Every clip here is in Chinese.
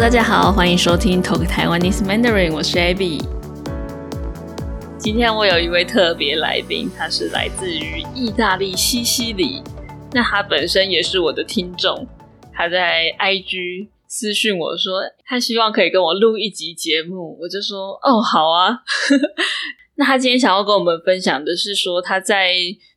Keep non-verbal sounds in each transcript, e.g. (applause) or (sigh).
大家好，欢迎收听 Talk Taiwanese Mandarin，我是 Abby。今天我有一位特别来宾，他是来自于意大利西西里，那他本身也是我的听众，他在 IG 私讯我说，他希望可以跟我录一集节目，我就说哦好啊。(laughs) 那他今天想要跟我们分享的是说他在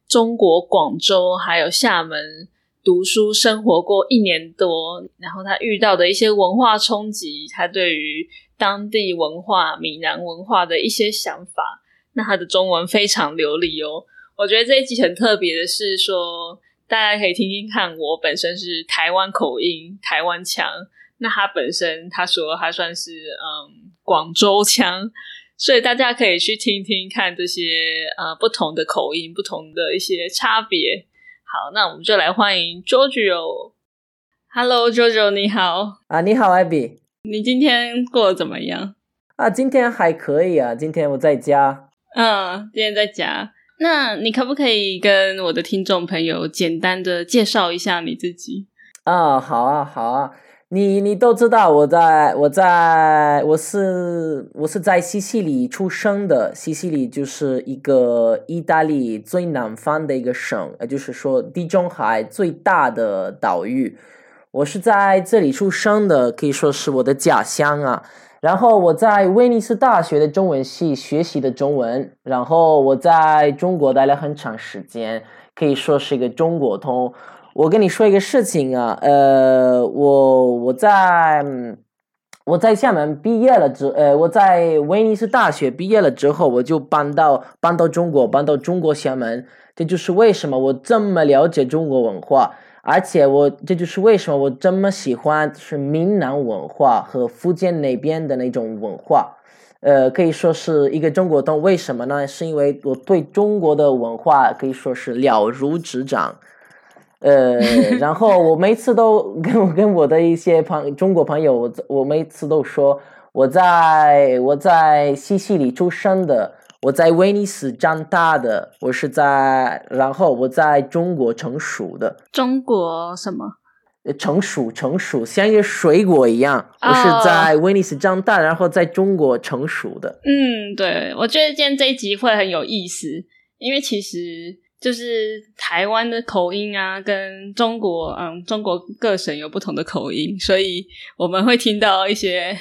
中国广州还有厦门。读书生活过一年多，然后他遇到的一些文化冲击，他对于当地文化、闽南文化的一些想法，那他的中文非常流利哦。我觉得这一集很特别的是说，大家可以听听看，我本身是台湾口音、台湾腔，那他本身他说他算是嗯广州腔，所以大家可以去听听看这些呃不同的口音、不同的一些差别。好，那我们就来欢迎 JoJo。Hello，JoJo，你好。啊，你好，Abby。你今天过得怎么样？啊，今天还可以啊。今天我在家。嗯，今天在家。那你可不可以跟我的听众朋友简单的介绍一下你自己？啊，好啊，好啊。你你都知道我在我在我是我是在西西里出生的，西西里就是一个意大利最南方的一个省，也就是说地中海最大的岛屿。我是在这里出生的，可以说是我的家乡啊。然后我在威尼斯大学的中文系学习的中文，然后我在中国待了很长时间，可以说是一个中国通。我跟你说一个事情啊，呃，我我在我在厦门毕业了之，呃，我在威尼斯大学毕业了之后，我就搬到搬到中国，搬到中国厦门。这就是为什么我这么了解中国文化，而且我这就是为什么我这么喜欢是闽南文化和福建那边的那种文化，呃，可以说是一个中国通。为什么呢？是因为我对中国的文化可以说是了如指掌。呃，然后我每次都跟我跟我的一些朋中国朋友，我我每次都说我在我在西西里出生的，我在威尼斯长大的，我是在然后我在中国成熟的。中国什么？成熟成熟，像一个水果一样。我是在威尼斯长大，然后在中国成熟的。嗯，对，我觉得今天这一集会很有意思，因为其实。就是台湾的口音啊，跟中国，嗯，中国各省有不同的口音，所以我们会听到一些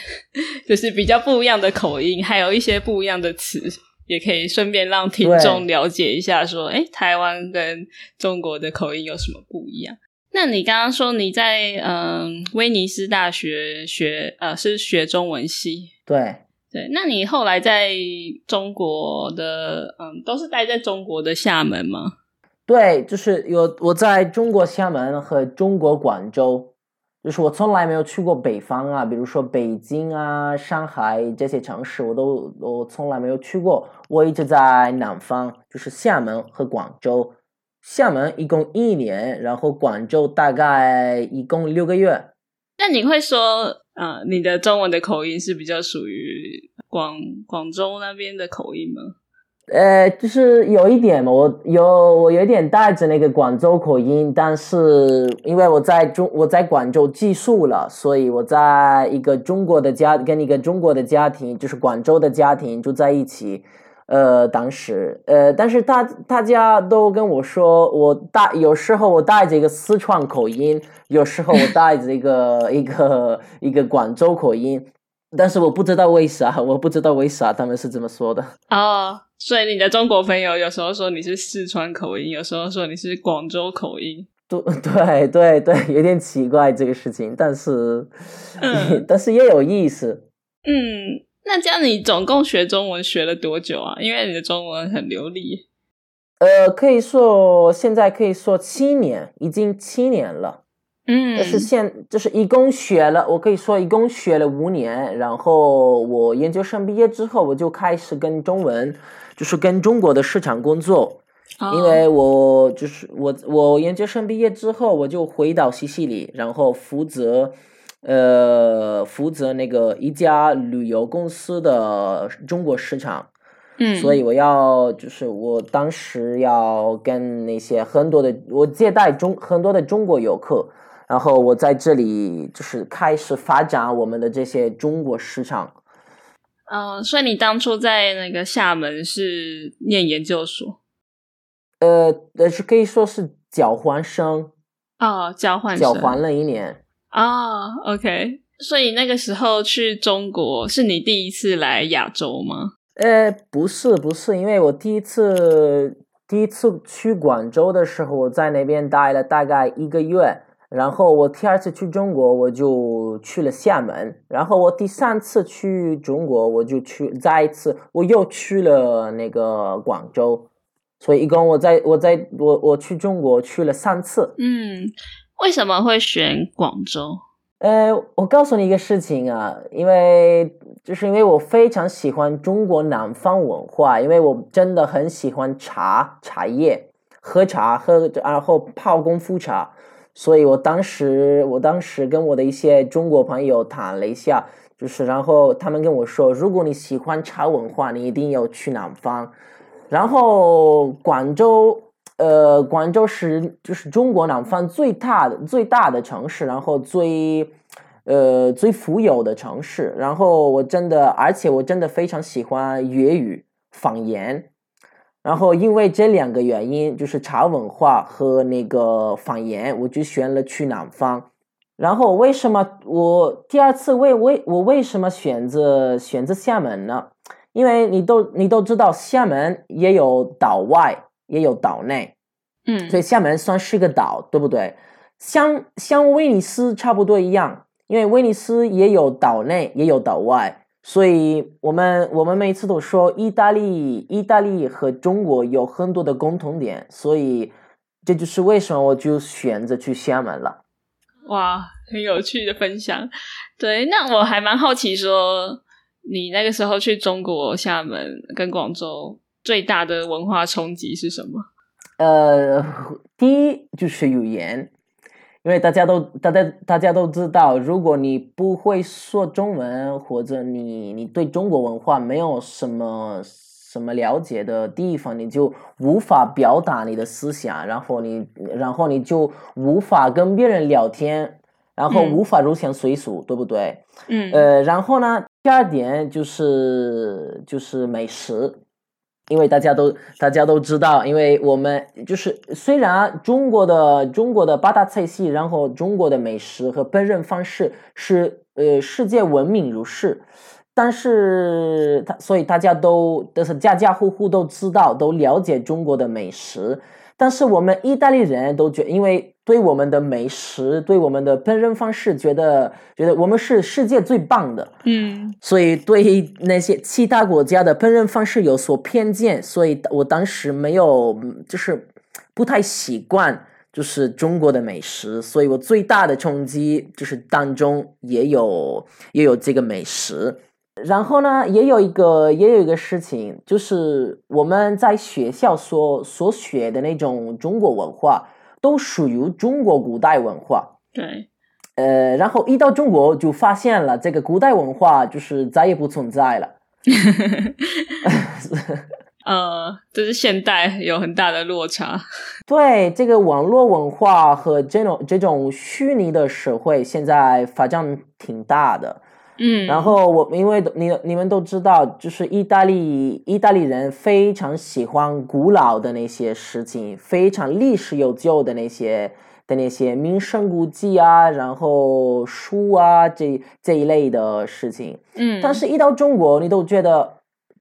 就是比较不一样的口音，还有一些不一样的词，也可以顺便让听众了解一下，说，哎，台湾跟中国的口音有什么不一样？那你刚刚说你在嗯威尼斯大学学，呃，是学中文系，对。对，那你后来在中国的，嗯，都是待在中国的厦门吗？对，就是有我在中国厦门和中国广州，就是我从来没有去过北方啊，比如说北京啊、上海这些城市，我都我从来没有去过，我一直在南方，就是厦门和广州。厦门一共一年，然后广州大概一共六个月。那你会说？啊，你的中文的口音是比较属于广广州那边的口音吗？呃，就是有一点嘛，我有我有点带着那个广州口音，但是因为我在中我在广州寄宿了，所以我在一个中国的家跟一个中国的家庭，就是广州的家庭住在一起。呃，当时，呃，但是大大家都跟我说，我带有时候我带着一个四川口音，有时候我带着一个一个一个广州口音，但是我不知道为啥，我不知道为啥他们是这么说的。哦，所以你的中国朋友有时候说你是四川口音，有时候说你是广州口音，对对对对，有点奇怪这个事情，但是，但是也有意思。嗯。那这样你总共学中文学了多久啊？因为你的中文很流利。呃，可以说现在可以说七年，已经七年了。嗯，就是现就是一共学了，我可以说一共学了五年。然后我研究生毕业之后，我就开始跟中文，就是跟中国的市场工作。因为我就是我我研究生毕业之后，我就回到西西里，然后负责。呃，负责那个一家旅游公司的中国市场，嗯，所以我要就是我当时要跟那些很多的我接待中很多的中国游客，然后我在这里就是开始发展我们的这些中国市场。嗯，所以你当初在那个厦门是念研究所？呃，呃，是可以说是交换生哦，交换交换了一年。啊，OK。所以那个时候去中国是你第一次来亚洲吗？呃，不是，不是，因为我第一次第一次去广州的时候，我在那边待了大概一个月。然后我第二次去中国，我就去了厦门。然后我第三次去中国，我就去再一次，我又去了那个广州。所以一共我在我在我我去中国去了三次。嗯，为什么会选广州？呃，我告诉你一个事情啊，因为就是因为我非常喜欢中国南方文化，因为我真的很喜欢茶茶叶，喝茶喝，然后泡功夫茶。所以我当时，我当时跟我的一些中国朋友谈了一下，就是然后他们跟我说，如果你喜欢茶文化，你一定要去南方。然后广州，呃，广州是就是中国南方最大的最大的城市，然后最呃最富有的城市。然后我真的，而且我真的非常喜欢粤语方言。然后因为这两个原因，就是茶文化和那个方言，我就选了去南方。然后为什么我第二次为为我为什么选择选择厦门呢？因为你都你都知道，厦门也有岛外也有岛内，嗯，所以厦门算是个岛，对不对？像像威尼斯差不多一样，因为威尼斯也有岛内也有岛外。所以我们我们每次都说意大利，意大利和中国有很多的共同点，所以这就是为什么我就选择去厦门了。哇，很有趣的分享。对，那我还蛮好奇，说你那个时候去中国厦门跟广州最大的文化冲击是什么？呃，第一就是语言。因为大家都，大家大家都知道，如果你不会说中文，或者你你对中国文化没有什么什么了解的地方，你就无法表达你的思想，然后你然后你就无法跟别人聊天，然后无法入乡随俗，对不对？嗯。呃，然后呢，第二点就是就是美食。因为大家都大家都知道，因为我们就是虽然中国的中国的八大菜系，然后中国的美食和烹饪方式是呃世界闻名如是，但是他所以大家都都是家家户户都知道都了解中国的美食。但是我们意大利人都觉，因为对我们的美食，对我们的烹饪方式，觉得觉得我们是世界最棒的，嗯，所以对那些其他国家的烹饪方式有所偏见，所以我当时没有，就是不太习惯，就是中国的美食，所以我最大的冲击就是当中也有也有这个美食。然后呢，也有一个，也有一个事情，就是我们在学校所所学的那种中国文化，都属于中国古代文化。对，呃，然后一到中国就发现了这个古代文化就是再也不存在了。(laughs) 呃，就是现代有很大的落差。对，这个网络文化和这种这种虚拟的社会，现在发展挺大的。嗯，然后我因为你你们都知道，就是意大利意大利人非常喜欢古老的那些事情，非常历史悠久的那些的那些名胜古迹啊，然后书啊这这一类的事情。嗯，但是，一到中国，你都觉得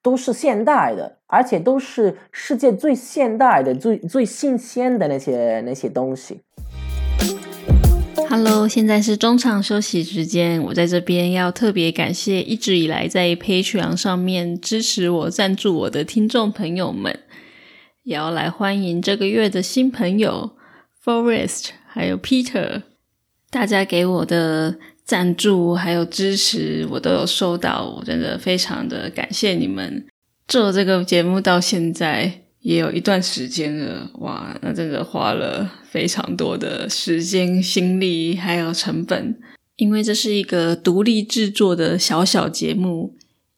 都是现代的，而且都是世界最现代的、最最新鲜的那些那些东西。Hello，现在是中场休息时间。我在这边要特别感谢一直以来在 Patreon 上面支持我、赞助我的听众朋友们，也要来欢迎这个月的新朋友 Forest 还有 Peter。大家给我的赞助还有支持，我都有收到，我真的非常的感谢你们。做这个节目到现在。也有一段时间了，哇，那真的花了非常多的时间、心力还有成本，因为这是一个独立制作的小小节目，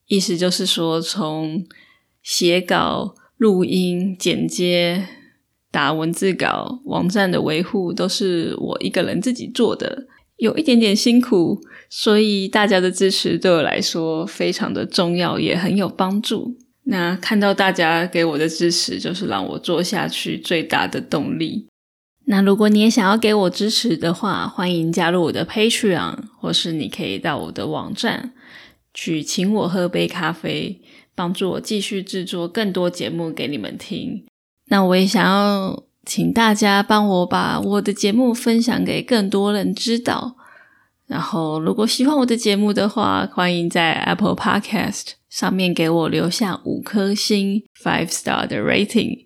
意思就是说，从写稿、录音、剪接打文字稿、网站的维护都是我一个人自己做的，有一点点辛苦，所以大家的支持对我来说非常的重要，也很有帮助。那看到大家给我的支持，就是让我做下去最大的动力。那如果你也想要给我支持的话，欢迎加入我的 Patreon，或是你可以到我的网站去请我喝杯咖啡，帮助我继续制作更多节目给你们听。那我也想要请大家帮我把我的节目分享给更多人知道。然后，如果喜欢我的节目的话，欢迎在 Apple Podcast 上面给我留下五颗星 （five star） 的 rating。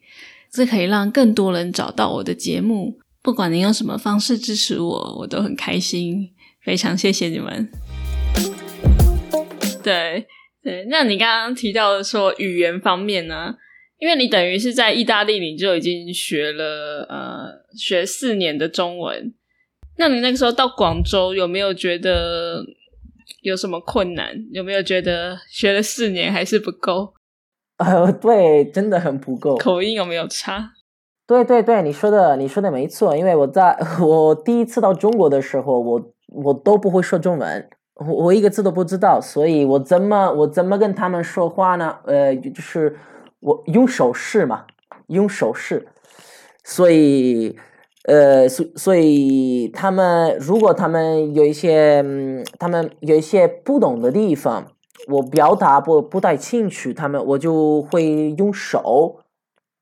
这可以让更多人找到我的节目。不管您用什么方式支持我，我都很开心。非常谢谢你们。对对，那你刚刚提到的说语言方面呢？因为你等于是在意大利，你就已经学了呃学四年的中文。那你那个时候到广州，有没有觉得有什么困难？有没有觉得学了四年还是不够？呃，对，真的很不够。口音有没有差？对对对，你说的你说的没错。因为我在 (laughs) 我第一次到中国的时候，我我都不会说中文，我我一个字都不知道，所以我怎么我怎么跟他们说话呢？呃，就是我用手势嘛，用手势。所以呃，所所以他们如果他们有一些嗯，他们有一些不懂的地方。我表达不不太清楚，他们我就会用手，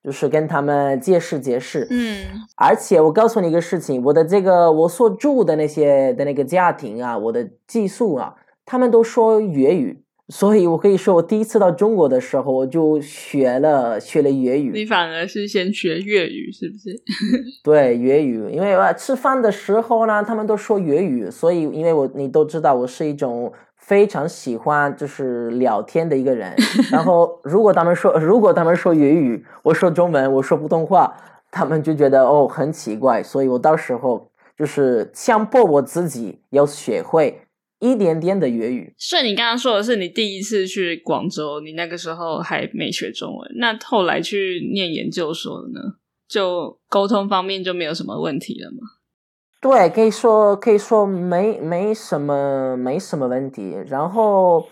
就是跟他们解释解释。嗯，而且我告诉你一个事情，我的这个我所住的那些的那个家庭啊，我的寄宿啊，他们都说粤语，所以我可以说，我第一次到中国的时候，我就学了学了粤语。你反而是先学粤语，是不是？(laughs) 对，粤语，因为吃饭的时候呢，他们都说粤语，所以因为我你都知道，我是一种。非常喜欢就是聊天的一个人，(laughs) 然后如果他们说如果他们说粤语，我说中文，我说普通话，他们就觉得哦很奇怪，所以我到时候就是强迫我自己要学会一点点的粤语。所以你刚刚说的是你第一次去广州，你那个时候还没学中文，那后来去念研究所呢，就沟通方面就没有什么问题了吗？对，可以说可以说没没什么没什么问题。然后，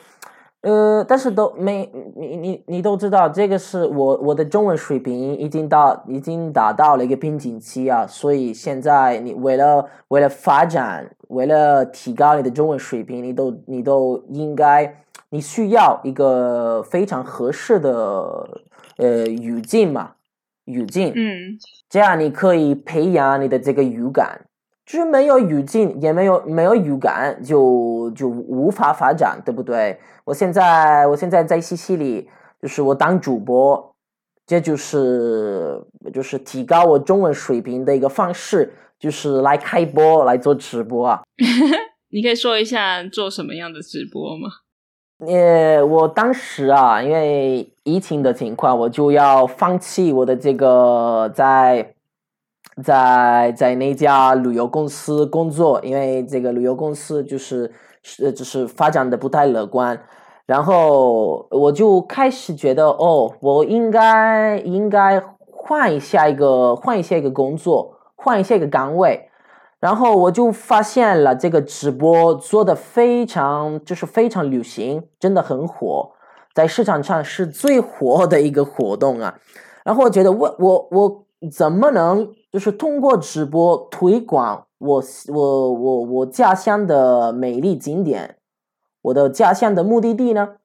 呃，但是都没你你你都知道，这个是我我的中文水平已经到已经达到了一个瓶颈期啊。所以现在你为了为了发展，为了提高你的中文水平，你都你都应该你需要一个非常合适的呃语境嘛语境，嗯，这样你可以培养你的这个语感。就是没有语境，也没有没有语感，就就无法发展，对不对？我现在我现在在西西里，就是我当主播，这就是就是提高我中文水平的一个方式，就是来开播来做直播啊。(laughs) 你可以说一下做什么样的直播吗？呃，我当时啊，因为疫情的情况，我就要放弃我的这个在。在在那家旅游公司工作，因为这个旅游公司就是是就是发展的不太乐观，然后我就开始觉得哦，我应该应该换一下一个换一下一个工作，换一下一个岗位，然后我就发现了这个直播做的非常就是非常流行，真的很火，在市场上是最火的一个活动啊，然后我觉得我我我怎么能。就是通过直播推广我我我我家乡的美丽景点，我的家乡的目的地呢，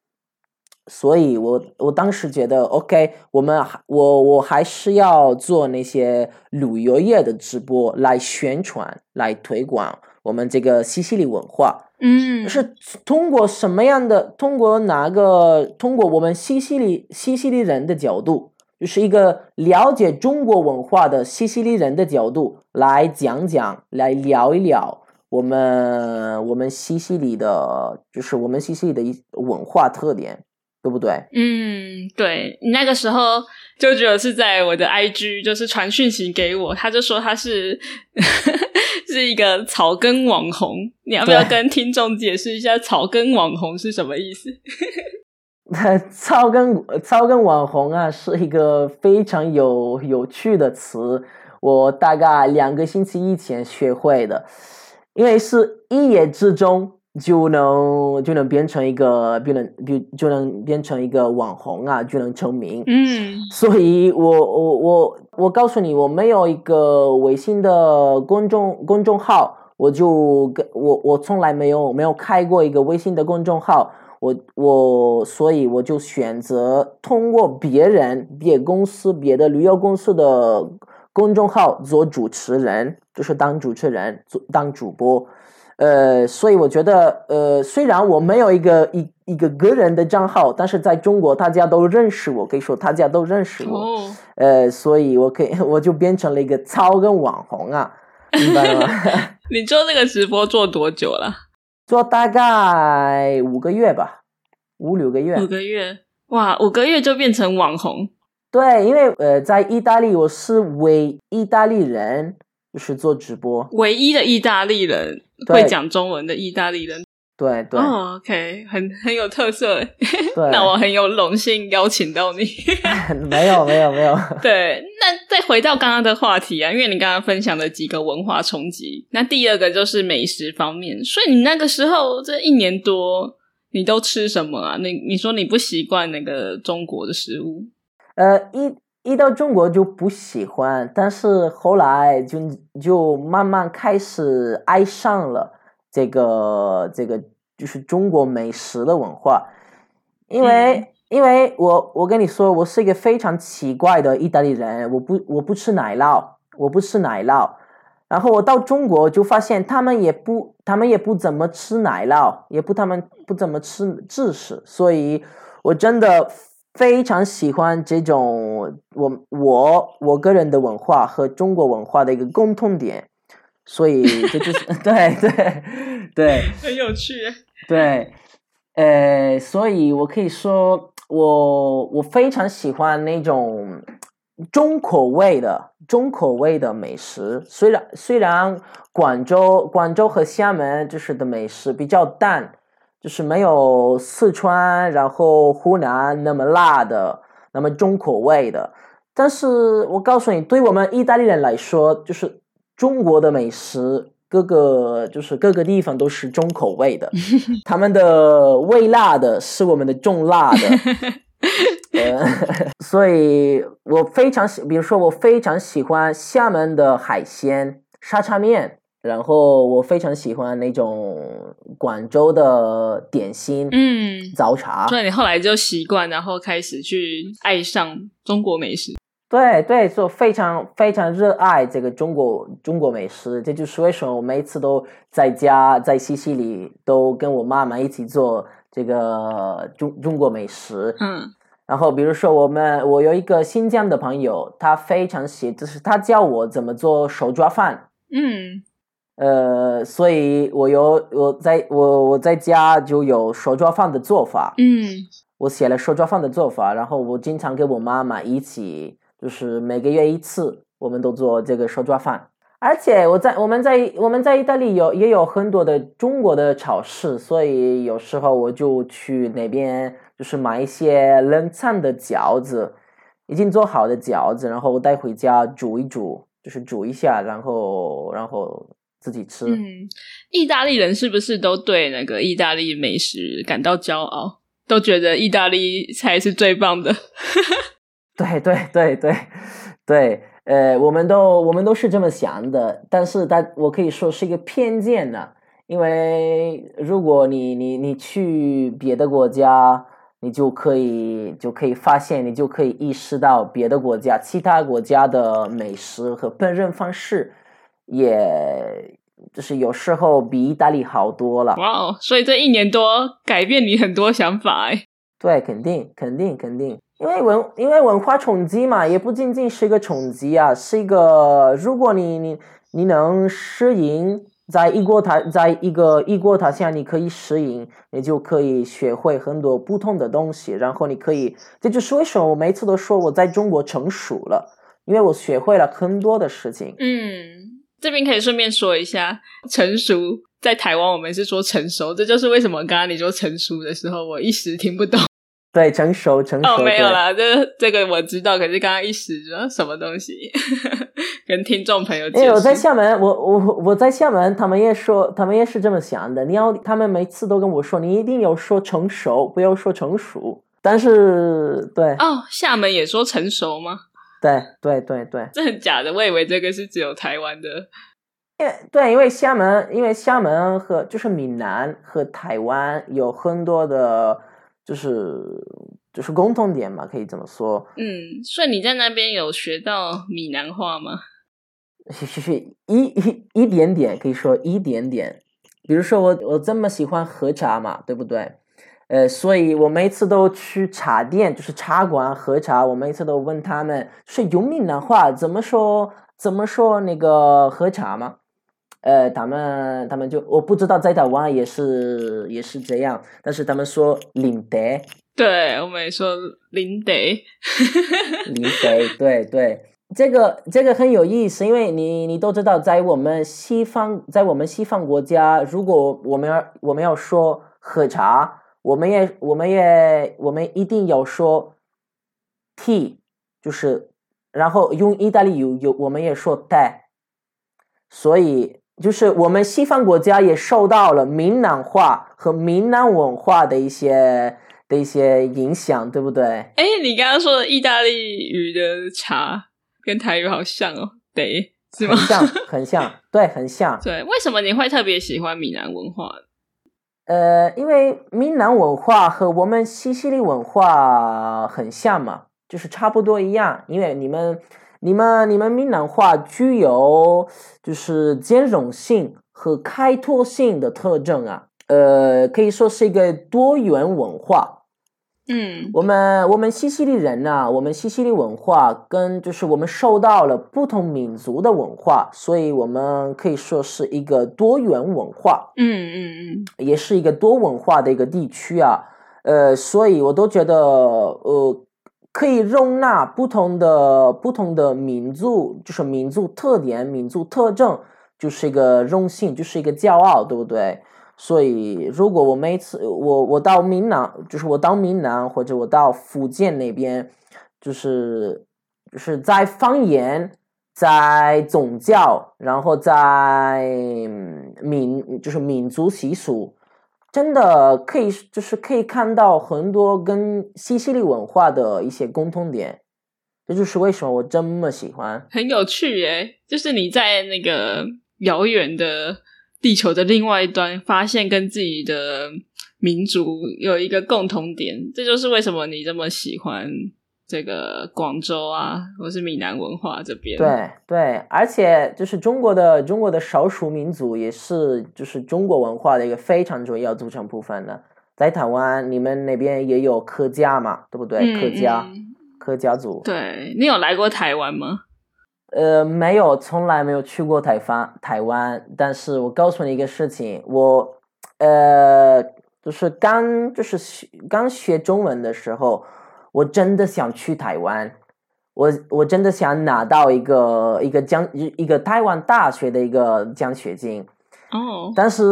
所以我我当时觉得，OK，我们我我还是要做那些旅游业的直播来宣传、来推广我们这个西西里文化。嗯，是通过什么样的？通过哪个？通过我们西西里西西里人的角度。就是一个了解中国文化的西西里人的角度来讲讲，来聊一聊我们我们西西里的，就是我们西西里的一文化特点，对不对？嗯，对你那个时候就觉得是在我的 IG，就是传讯息给我，他就说他是 (laughs) 是一个草根网红，你要不要跟听众解释一下草根网红是什么意思？(laughs) 操跟操跟网红啊，是一个非常有有趣的词。我大概两个星期以前学会的，因为是一夜之中就能就能变成一个，就能就就能变成一个网红啊，就能成名。嗯，所以我我我我告诉你，我没有一个微信的公众公众号，我就跟我我从来没有没有开过一个微信的公众号。我我所以我就选择通过别人、别公司、别的旅游公司的公众号做主持人，就是当主持人、做当主播。呃，所以我觉得，呃，虽然我没有一个一一个个人的账号，但是在中国大家都认识我，可以说大家都认识我。哦，呃，所以我可以我就变成了一个超跟网红啊，明白了吗？(laughs) 你做这个直播做多久了？做大概五个月吧，五六个月。五个月，哇，五个月就变成网红。对，因为呃，在意大利我是唯意大利人，就是做直播，唯一的意大利人会讲中文的意大利人。对对、哦，OK，很 (laughs) 很有特色。对。(laughs) 那我很有荣幸邀请到你。没有没有没有，(laughs) 对，那再回到刚刚的话题啊，因为你刚刚分享了几个文化冲击，那第二个就是美食方面。所以你那个时候这一年多，你都吃什么啊？你你说你不习惯那个中国的食物，呃，一一到中国就不喜欢，但是后来就就慢慢开始爱上了这个这个就是中国美食的文化，因为、嗯因为我我跟你说，我是一个非常奇怪的意大利人，我不我不吃奶酪，我不吃奶酪。然后我到中国就发现他们也不，他们也不怎么吃奶酪，也不他们不怎么吃芝士，所以我真的非常喜欢这种我我我个人的文化和中国文化的一个共通点，所以这就是 (laughs) 对对对 (laughs) 很有趣。对，呃，所以我可以说，我我非常喜欢那种重口味的重口味的美食。虽然虽然广州广州和厦门就是的美食比较淡，就是没有四川然后湖南那么辣的，那么重口味的。但是我告诉你，对我们意大利人来说，就是中国的美食，各个就是各个地方都是重口味的，(laughs) 他们的微辣的是我们的重辣的，(laughs) 呃，(laughs) 所以我非常喜，比如说我非常喜欢厦门的海鲜沙茶面，然后我非常喜欢那种广州的点心，嗯，早茶，所以你后来就习惯，然后开始去爱上中国美食。对对，就非常非常热爱这个中国中国美食，这就是为什么我每次都在家在西西里都跟我妈妈一起做这个中中国美食。嗯然后比如说我们我有一个新疆的朋友，他非常喜，就是他教我怎么做手抓饭。嗯，呃，所以我有我在我我在家就有手抓饭的做法。嗯，我写了手抓饭的做法，然后我经常跟我妈妈一起，就是每个月一次，我们都做这个手抓饭。而且我在我们在我们在意大利有也有很多的中国的超市，所以有时候我就去那边就是买一些冷餐的饺子，已经做好的饺子，然后带回家煮一煮，就是煮一下，然后然后自己吃。嗯，意大利人是不是都对那个意大利美食感到骄傲？都觉得意大利才是最棒的。(laughs) 对对对对对，呃，我们都我们都是这么想的，但是它我可以说是一个偏见呢、因为如果你你你去别的国家，你就可以就可以发现，你就可以意识到别的国家其他国家的美食和烹饪方式，也就是有时候比意大利好多了。哇哦！所以这一年多改变你很多想法哎。对，肯定，肯定，肯定，因为文，因为文化冲击嘛，也不仅仅是一个冲击啊，是一个，如果你你你能适应，在异国他，在一个异国他乡，你可以适应，你就可以学会很多不同的东西，然后你可以，这就是为什么我每次都说我在中国成熟了，因为我学会了很多的事情。嗯，这边可以顺便说一下，成熟在台湾我们是说成熟，这就是为什么刚刚你说成熟的时候，我一时听不懂。对，成熟成熟。哦，没有对啦，这这个我知道，可是刚刚一时说什么东西，跟听众朋友。因为我在厦门，我我我在厦门，他们也说，他们也是这么想的。你要，他们每次都跟我说，你一定要说成熟，不要说成熟。但是，对哦，厦门也说成熟吗？对对对对，这很假的，我以为这个是只有台湾的。因为对，因为厦门，因为厦门和就是闽南和台湾有很多的，就是就是共同点嘛，可以这么说。嗯，所以你在那边有学到闽南话吗？是是是一一一点点，可以说一点点。比如说我我这么喜欢喝茶嘛，对不对？呃，所以我每次都去茶店，就是茶馆喝茶，我每次都问他们，是用闽南话怎么说怎么说那个喝茶吗？呃，他们他们就我不知道在台湾也是也是这样，但是他们说领得对，我们也说领得。领得，对对，这个这个很有意思，因为你你都知道，在我们西方，在我们西方国家，如果我们要我们要说喝茶，我们也我们也我们一定要说 tea，就是然后用意大利语有我们也说 te，所以就是我们西方国家也受到了闽南话和闽南文化的一些的一些影响，对不对？哎，你刚刚说的意大利语的茶跟台语好像哦，对是吗很？像，(laughs) 很像，对，很像。对，为什么你会特别喜欢闽南文化？呃，因为闽南文化和我们西西里文化很像嘛，就是差不多一样。因为你们、你们、你们闽南话具有就是兼容性和开拓性的特征啊，呃，可以说是一个多元文化。嗯我们我们西西里人呐、我们西西里文化跟就是我们受到了不同民族的文化，所以我们可以说是一个多元文化。嗯嗯嗯，也是一个多文化的一个地区啊，呃，所以我都觉得，呃，可以容纳不同的不同的民族，就是民族特点、民族特征，就是一个荣幸，就是一个骄傲，对不对？所以，如果我每次我我到闽南，就是我到闽南或者我到福建那边，就是就是在方言。在宗教，然后在民就是民族习俗，真的可以就是可以看到很多跟西西里文化的一些共通点，这就是为什么我这么喜欢。很有趣耶！就是你在那个遥远的地球的另外一端，发现跟自己的民族有一个共同点，这就是为什么你这么喜欢这个广州啊，或是闽南文化这边。对对，而且就是中国的中国的少数民族也是就是中国文化的一个非常重要组成部分的。在台湾，你们那边也有客家嘛，对不对？嗯客家、嗯客家族。对你有来过台湾吗？呃，没有，从来没有去过台湾。台湾，但是我告诉你一个事情，我呃，就是刚就是学刚学中文的时候，我真的想去台湾，我我真的想拿到一个一个奖一一个台湾大学的一个奖学金，哦，但是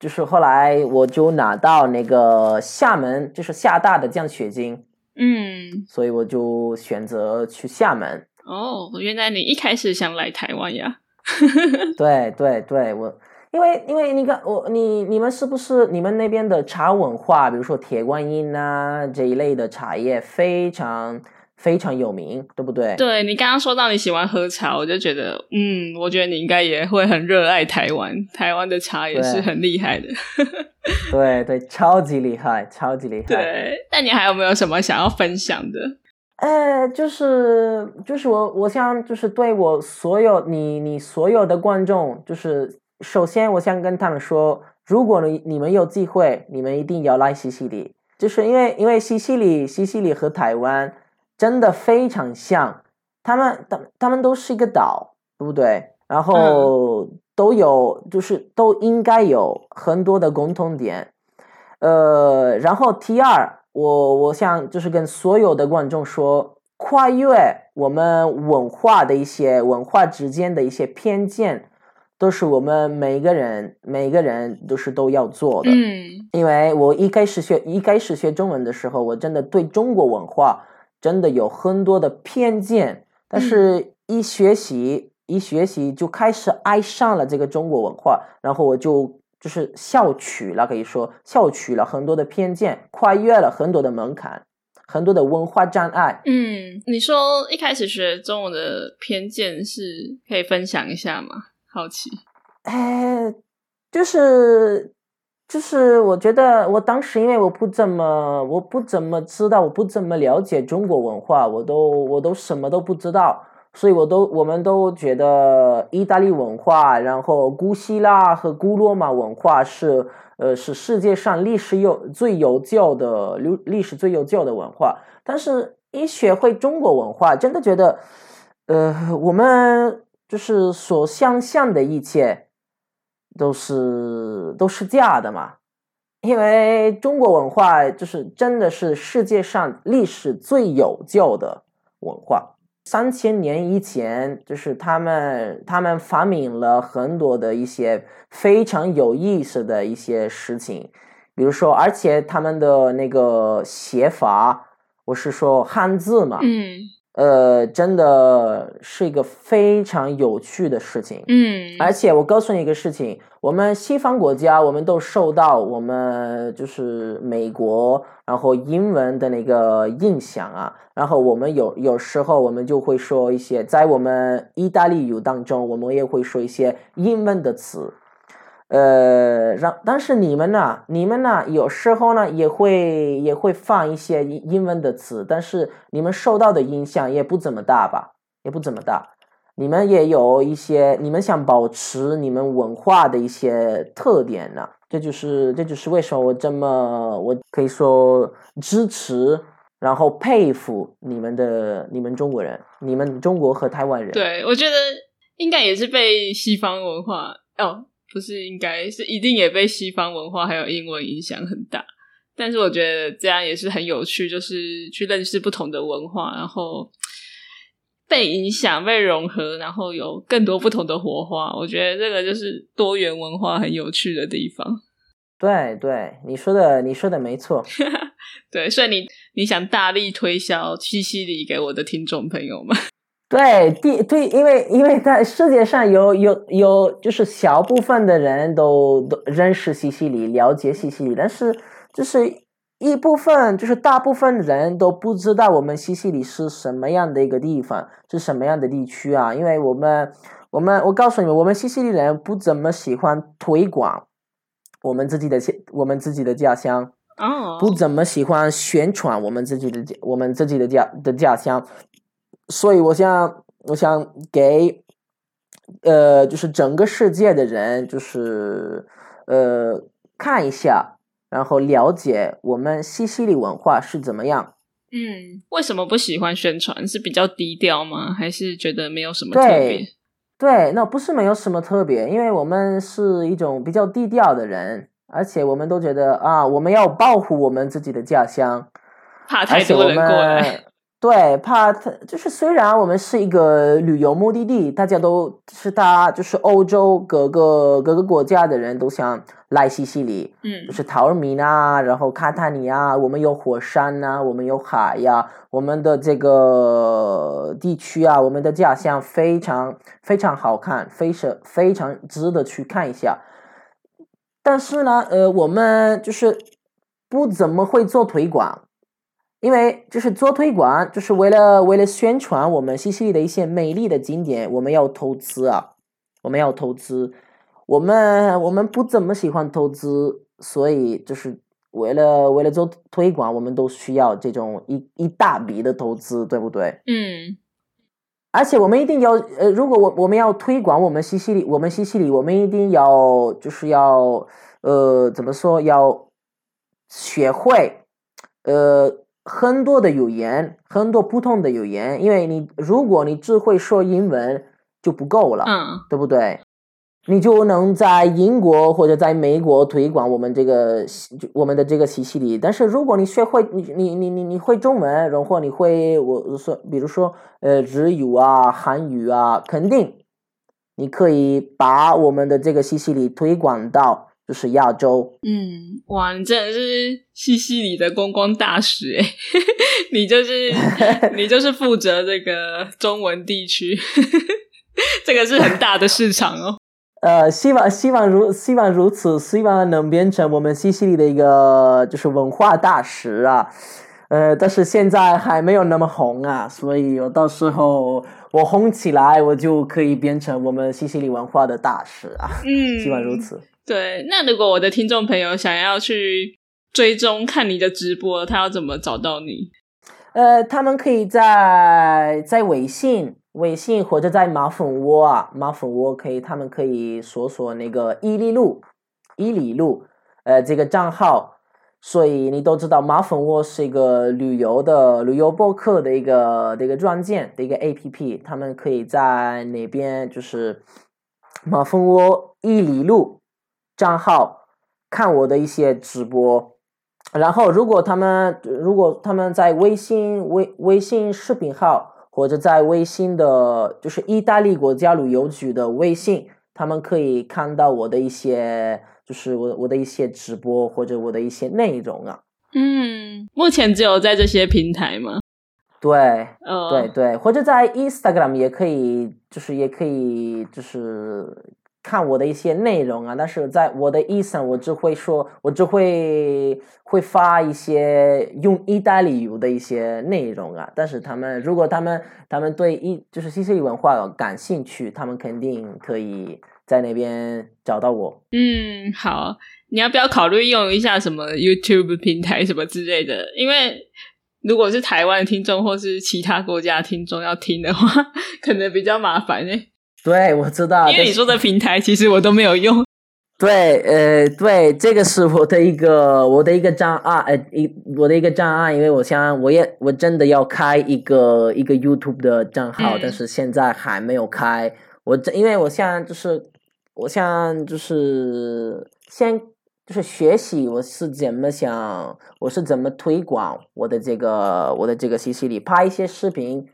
就是后来我就拿到那个厦门就是厦大的奖学金，嗯，所以我就选择去厦门。哦，原来你一开始想来台湾呀？(laughs) 对对对，我因为因为你看我你你们是不是你们那边的茶文化，比如说铁观音啊这一类的茶叶非常非常有名，对不对？对你刚刚说到你喜欢喝茶，我就觉得，嗯，我觉得你应该也会很热爱台湾，台湾的茶也是很厉害的。(laughs) 对对，超级厉害，超级厉害。对，那你还有没有什么想要分享的？呃，就是就是我我想就是对我所有你你所有的观众，就是首先我想跟他们说，如果你你们有机会，你们一定要来西西里，就是因为因为西西里西西里和台湾真的非常像，他们他他们都是一个岛，对不对？然后都有就是都应该有很多的共同点，呃，然后第二，我我想就是跟所有的观众说，跨越我们文化的一些文化之间的一些偏见，都是我们每个人每个人都是都要做的。嗯因为我一开始学一开始学中文的时候，我真的对中国文化真的有很多的偏见，但是一学习、一学习就开始爱上了这个中国文化，然后我就就是笑取了，可以说笑取了很多的偏见，跨越了很多的门槛，很多的文化障碍。嗯，你说一开始学中文的偏见是可以分享一下吗？好奇。哎，就是就是，我觉得我当时因为我不怎么我不怎么知道，我不怎么了解中国文化，我都我都什么都不知道，所以我都我们都觉得意大利文化，然后古希腊和古罗马文化是呃是世界上历史悠最悠久的历历史最悠久的文化，但是一学会中国文化，真的觉得呃我们就是所想象的一切。都是都是假的嘛，因为中国文化就是真的是世界上历史最悠久的文化。三千年以前，就是他们他们发明了很多的一些非常有意思的一些事情，比如说，而且他们的那个写法，我是说汉字嘛，嗯呃，真的是一个非常有趣的事情。嗯，而且我告诉你一个事情，我们西方国家，我们都受到我们就是美国，然后英文的那个影响啊。然后我们有有时候我们就会说一些，在我们意大利语当中，我们也会说一些英文的词。呃，让但是你们呢？你们呢？有时候呢也会也会放一些英英文的词，但是你们受到的影响也不怎么大吧？也不怎么大。你们也有一些，你们想保持你们文化的一些特点呢，这就是这就是为什么我这么我可以说支持，然后佩服你们的你们中国人，你们中国和台湾人。对，我觉得应该也是被西方文化哦，不是应该是一定也被西方文化还有英文影响很大。但是我觉得这样也是很有趣，就是去认识不同的文化，然后被影响、被融合，然后有更多不同的火花。我觉得这个就是多元文化很有趣的地方。对对，你说的你说的没错。(laughs) 对，所以你你想大力推销西西里给我的听众朋友们。对，第对，因为因为在世界上有有有，就是小部分的人都都认识西西里，了解西西里，但是就是一部分，就是大部分人都不知道我们西西里是什么样的一个地方，是什么样的地区啊？因为我们我们我告诉你们，我们西西里人不怎么喜欢推广我们自己的我们自己的家乡。哦，不怎么喜欢宣传我们自己的我们自己的家的家乡，所以我想我想给呃就是整个世界的人就是呃看一下，然后了解我们西西里文化是怎么样。嗯，为什么不喜欢宣传？是比较低调吗？还是觉得没有什么特别？对，那不是没有什么特别，因为我们是一种比较低调的人。而且我们都觉得啊，我们要保护我们自己的家乡，怕太多人过来。对，怕他就是虽然我们是一个旅游目的地，大家都是大就是欧洲各个各个国家的人都想来西西里，嗯，就是陶尔米纳，然后卡塔尼亚，我们有火山呐、啊，我们有海呀、啊，我们的这个地区啊，我们的家乡非常非常好看，非常非常值得去看一下。但是呢，呃，我们就是不怎么会做推广，因为就是做推广，就是为了为了宣传我们西西里的一些美丽的景点，我们要投资啊，我们要投资，我们我们不怎么喜欢投资，所以就是为了为了做推广，我们都需要这种一一大笔的投资，对不对？嗯。而且我们一定要，呃，如果我我们要推广我们西西里，我们西西里，我们一定要就是要，呃，怎么说？要学会，呃，很多的语言，很多不同的语言，因为你如果你只会说英文就不够了，嗯，对不对？你就能在英国或者在美国推广我们这个我们的这个西西里，但是如果你学会你你你你你会中文，然后你会我说比如说呃日语啊、韩语啊，肯定你可以把我们的这个西西里推广到就是亚洲。嗯，哇，你真的是西西里的观光大使诶，(laughs) 你就是你就是负责这个中文地区，(laughs) 这个是很大的市场哦。呃，希望希望如希望如此，希望能变成我们西西里的一个就是文化大使啊。呃，但是现在还没有那么红啊，所以我到时候我红起来，我就可以变成我们西西里文化的大使啊。嗯，希望如此。对，那如果我的听众朋友想要去追踪看你的直播，他要怎么找到你？呃，他们可以在在微信。微信或者在马蜂窝啊，马蜂窝可以，他们可以搜索那个伊利路，伊利路，呃，这个账号。所以你都知道，马蜂窝是一个旅游的旅游博客的一个的一个软件的一个 A P P，他们可以在那边就是马蜂窝伊犁路账号看我的一些直播。然后，如果他们如果他们在微信微微信视频号。或者在微信的，就是意大利国家旅游局的微信，他们可以看到我的一些，就是我我的一些直播或者我的一些内容啊。嗯，目前只有在这些平台吗？对，对对，或者在 Instagram 也可以，就是也可以，就是。看我的一些内容啊，但是在我的意思，我只会说，我只会会发一些用意大利语的一些内容啊。但是他们如果他们他们对意就是西西里文化感兴趣，他们肯定可以在那边找到我。嗯，好，你要不要考虑用一下什么 YouTube 平台什么之类的？因为如果是台湾听众或是其他国家听众要听的话，(laughs) 可能比较麻烦诶。对，我知道。因为你说的平台，其实我都没有用。(laughs) 对，呃，对，这个是我的一个我的一个障碍，呃，一我的一个障碍，因为我想，我也我真的要开一个一个 YouTube 的账号，但是现在还没有开。我这，因为我现在就是，我现在就是先就是学习，我是怎么想，我是怎么推广我的这个我的这个信息里，拍一些视频。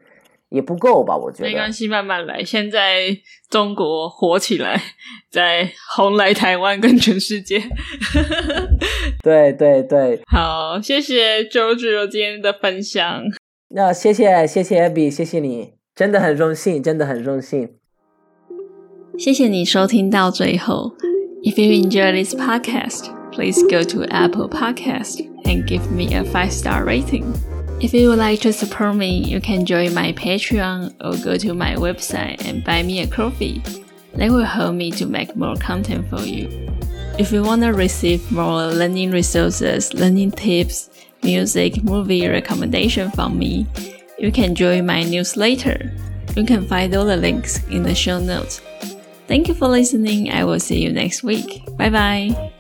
也不够吧？我觉得没关系，慢慢来。现在中国火起来，在红来台湾跟全世界。对对对，好，谢谢周志柔今天的分享。那谢谢谢谢 Abby，谢谢你，真的很荣幸，真的很荣幸。谢谢你收听到最后。If you enjoy this podcast, please go to Apple Podcast and give me a five star rating. If you would like to support me, you can join my Patreon or go to my website and buy me a coffee. That will help me to make more content for you. If you want to receive more learning resources, learning tips, music, movie recommendation from me, you can join my newsletter. You can find all the links in the show notes. Thank you for listening. I will see you next week. Bye bye.